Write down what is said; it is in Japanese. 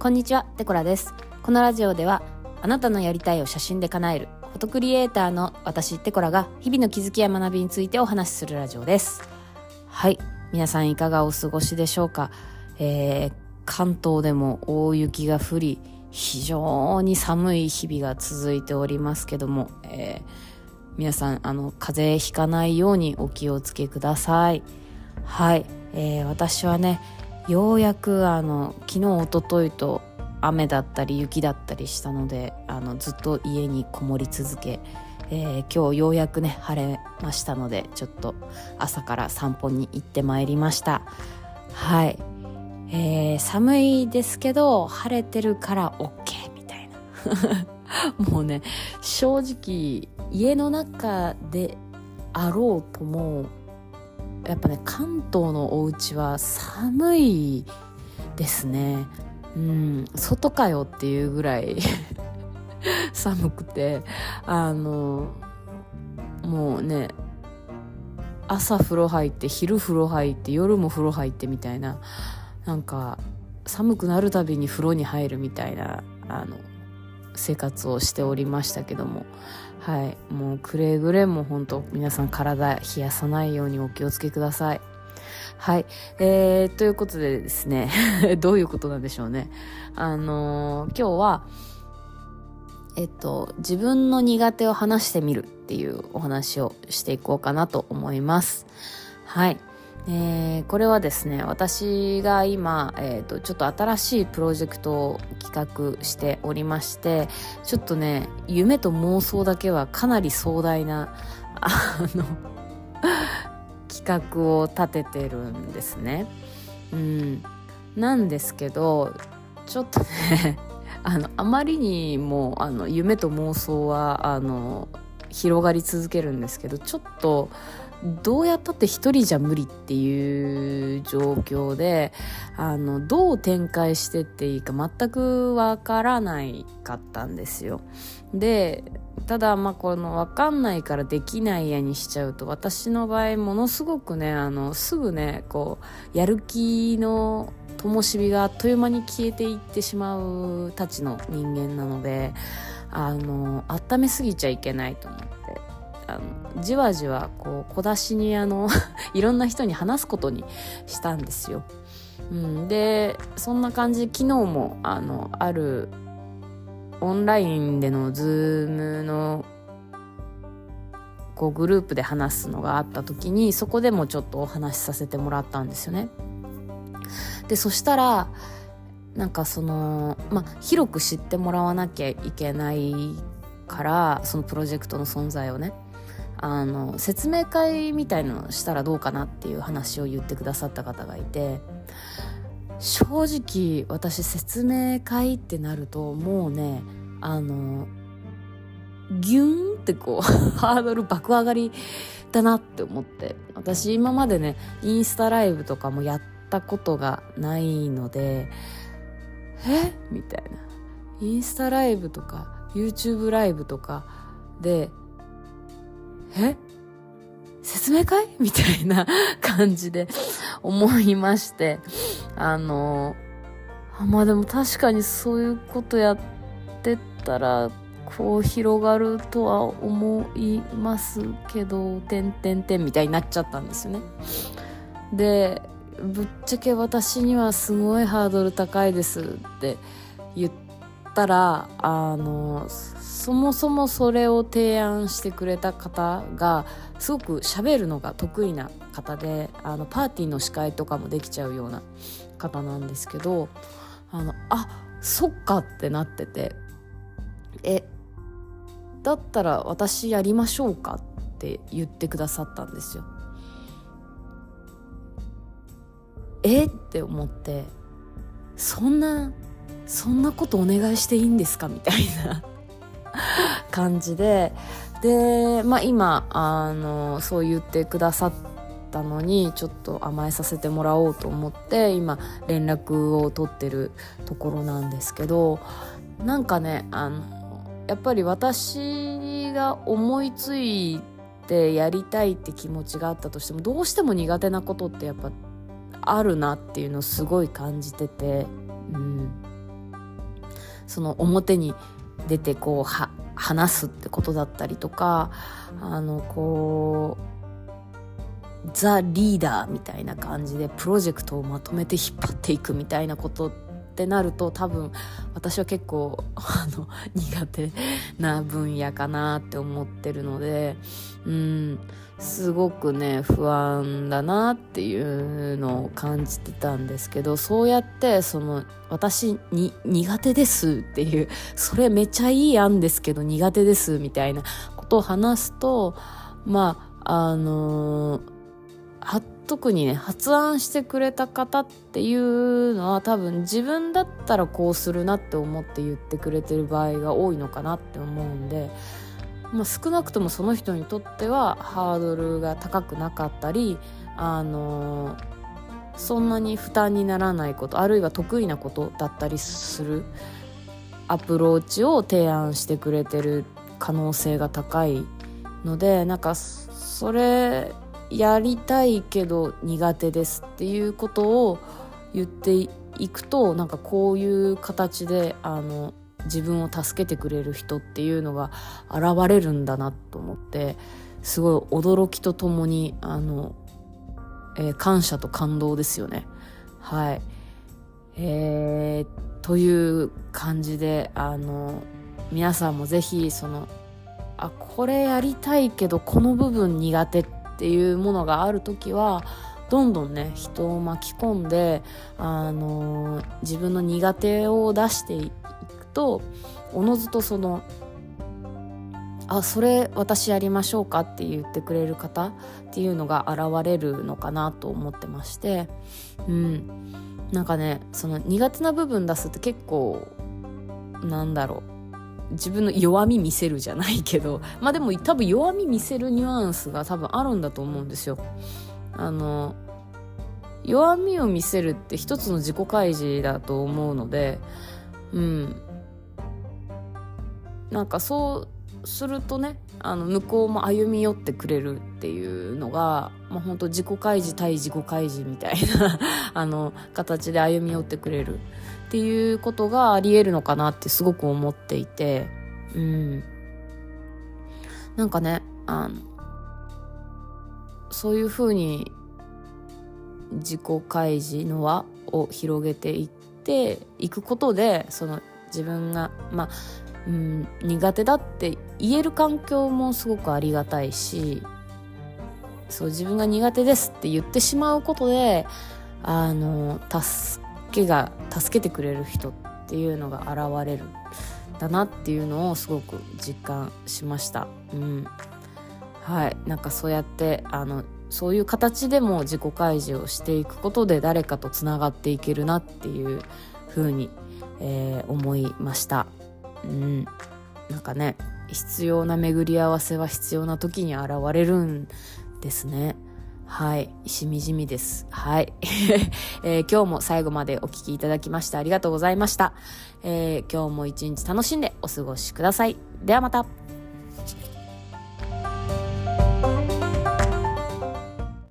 こんにちは、テコラです。このラジオでは、あなたのやりたいを写真で叶える、フォトクリエイターの私、テコラが、日々の気づきや学びについてお話しするラジオです。はい。皆さんいかがお過ごしでしょうかえー、関東でも大雪が降り、非常に寒い日々が続いておりますけども、えー、皆さん、あの、風邪ひかないようにお気をつけください。はい。えー、私はね、ようやくあの昨日おとといと雨だったり雪だったりしたのであのずっと家にこもり続け、えー今日ようやくね晴れましたのでちょっと朝から散歩に行ってまいりました。はい、えー寒いですけど晴れてるから OK みたいな。もうね正直家の中であろうともやっぱね関東のお家は寒いですね。うん外かよっていうぐらい 寒くてあのもうね朝風呂入って昼風呂入って夜も風呂入ってみたいななんか寒くなるたびに風呂に入るみたいなあの生活をしておりましたけどもはいもうくれぐれも本当皆さん体冷やさないようにお気をつけくださいはい。えー、ということでですね、どういうことなんでしょうね。あのー今日は、えっと、自分の苦手を話してみるっていうお話をしていこうかなと思います。はい。えーこれはですね、私が今、えっ、と、ちょっと新しいプロジェクトを企画しておりまして、ちょっとね、夢と妄想だけはかなり壮大な、あの、企画を立ててるんですね。うん。なんですけど、ちょっとね、あの、あまりにも、あの、夢と妄想は、あの、広がり続けるんですけど、ちょっと、どうやったって一人じゃ無理っていう状況で、あの、どう展開してっていいか全くわからないかったんですよ。で、ただまあこの分かんないからできないやにしちゃうと私の場合ものすごくねあのすぐねこうやる気の灯火があっという間に消えていってしまうたちの人間なのであの温めすぎちゃいけないと思ってあのじわじわこう小出しにあの いろんな人に話すことにしたんですよ。うん、でそんな感じ昨日もあのあるオンラインでの Zoom のこうグループで話すのがあった時にそこでもちょっとお話しさせてもらったんですよね。でそしたらなんかそのまあ広く知ってもらわなきゃいけないからそのプロジェクトの存在をね。あの説明会みたいのしたらどうかなっていう話を言ってくださった方がいて。正直私説明会ってなるともうねあのギューンってこう ハードル爆上がりだなって思って。私今までねインスタライブとかもやったことがないのでえ？みたいな。インスタライブとか YouTube ライブとかでえ？説明会？みたいな 感じで思いまして。あのあまあでも確かにそういうことやってたらこう広がるとは思いますけど、てんてんてんみたいになっちゃったんですよね。で、ぶっちゃけ私にはすごいハードル高いですって言ったら、あの、そもそもそれを提案してくれた方が、すごく喋るのが得意な方で、あの、パーティーの司会とかもできちゃうような方なんですけど、あの、あ、そっかってなってて、えだったら私やりましょうかって言ってくださったんですよ。え？って思ってそんなそんなことお願いしていいんですか？みたいな 感じで。でまあ今あのそう言ってくださったのにちょっと甘えさせてもらおうと思って今連絡を取ってるところなんですけどなんかねあのやっぱり私が思いついてやりたいって気持ちがあったとしてもどうしても苦手なことってやっぱあるなっていうのをすごい感じてて、うん、その表に出てこうは話すってことだったりとかあのこうザ・リーダーみたいな感じでプロジェクトをまとめて引っ張っていくみたいなことってってなると多分私は結構あの苦手な分野かなって思ってるのでうんすごくね不安だなっていうのを感じてたんですけどそうやってその私に苦手ですっていうそれめちゃいい案ですけど苦手ですみたいなことを話すとまああのー、特にね発案してくれた方っていうのは多分自分だったらこうするなって思って言ってくれてる場合が多いのかなって思うんで。まあ、少なくともその人にとってはハードルが高くなかったり、あの、そんなに負担にならないことあるいは得意なことだったりするアプローチを提案してくれてる可能性が高いのでなんかそれやりたいけど苦手ですっていうことを言っていくとなんかこういう形であの自分を助けてくれる人っていうのが現れるんだなと思ってすごい驚きとともにあの、えー、感謝と感動ですよね。はい。えー、という感じであの皆さんもぜひそのあこれやりたいけどこの部分苦手ってていうものがある時はどんどんね人を巻き込んであの自分の苦手を出していくとおのずとそのあそれ私やりましょうかって言ってくれる方っていうのが現れるのかなと思ってましてうん。なんかねその苦手な部分出すって結構なんだろう。自分の弱み見せるじゃないけど まあでも多分弱み見せるニュアンスが多分あるんだと思うんですよ。あの弱みを見せるって一つの自己開示だと思うのでうん。なんかそうするとねあの向こうも歩み寄ってくれるっていうのが、まあ、本当自己開示対自己開示みたいな あの形で歩み寄ってくれるっていうことがありえるのかなってすごく思っていてうん。なんかねあのそういうふうに自己開示の輪を広げていっていくことでその自分がまあうん、苦手だって言える環境もすごくありがたいしそう自分が苦手ですって言ってしまうことであの助けが助けてくれる人っていうのが現れるだなっていうのをすごく実感しました。うん、はいなんかそうやってあのそういう形でも自己開示をしていくことで誰かとつながっていけるなっていうふうに、えー、思いました。うんなんかね必要な巡り合わせは必要な時に現れるんですねはい。しみじみです。はい、えー、今日も最後までお聴きいただきましてありがとうございました。えー、今日も一日楽しんでお過ごしください。ではまた。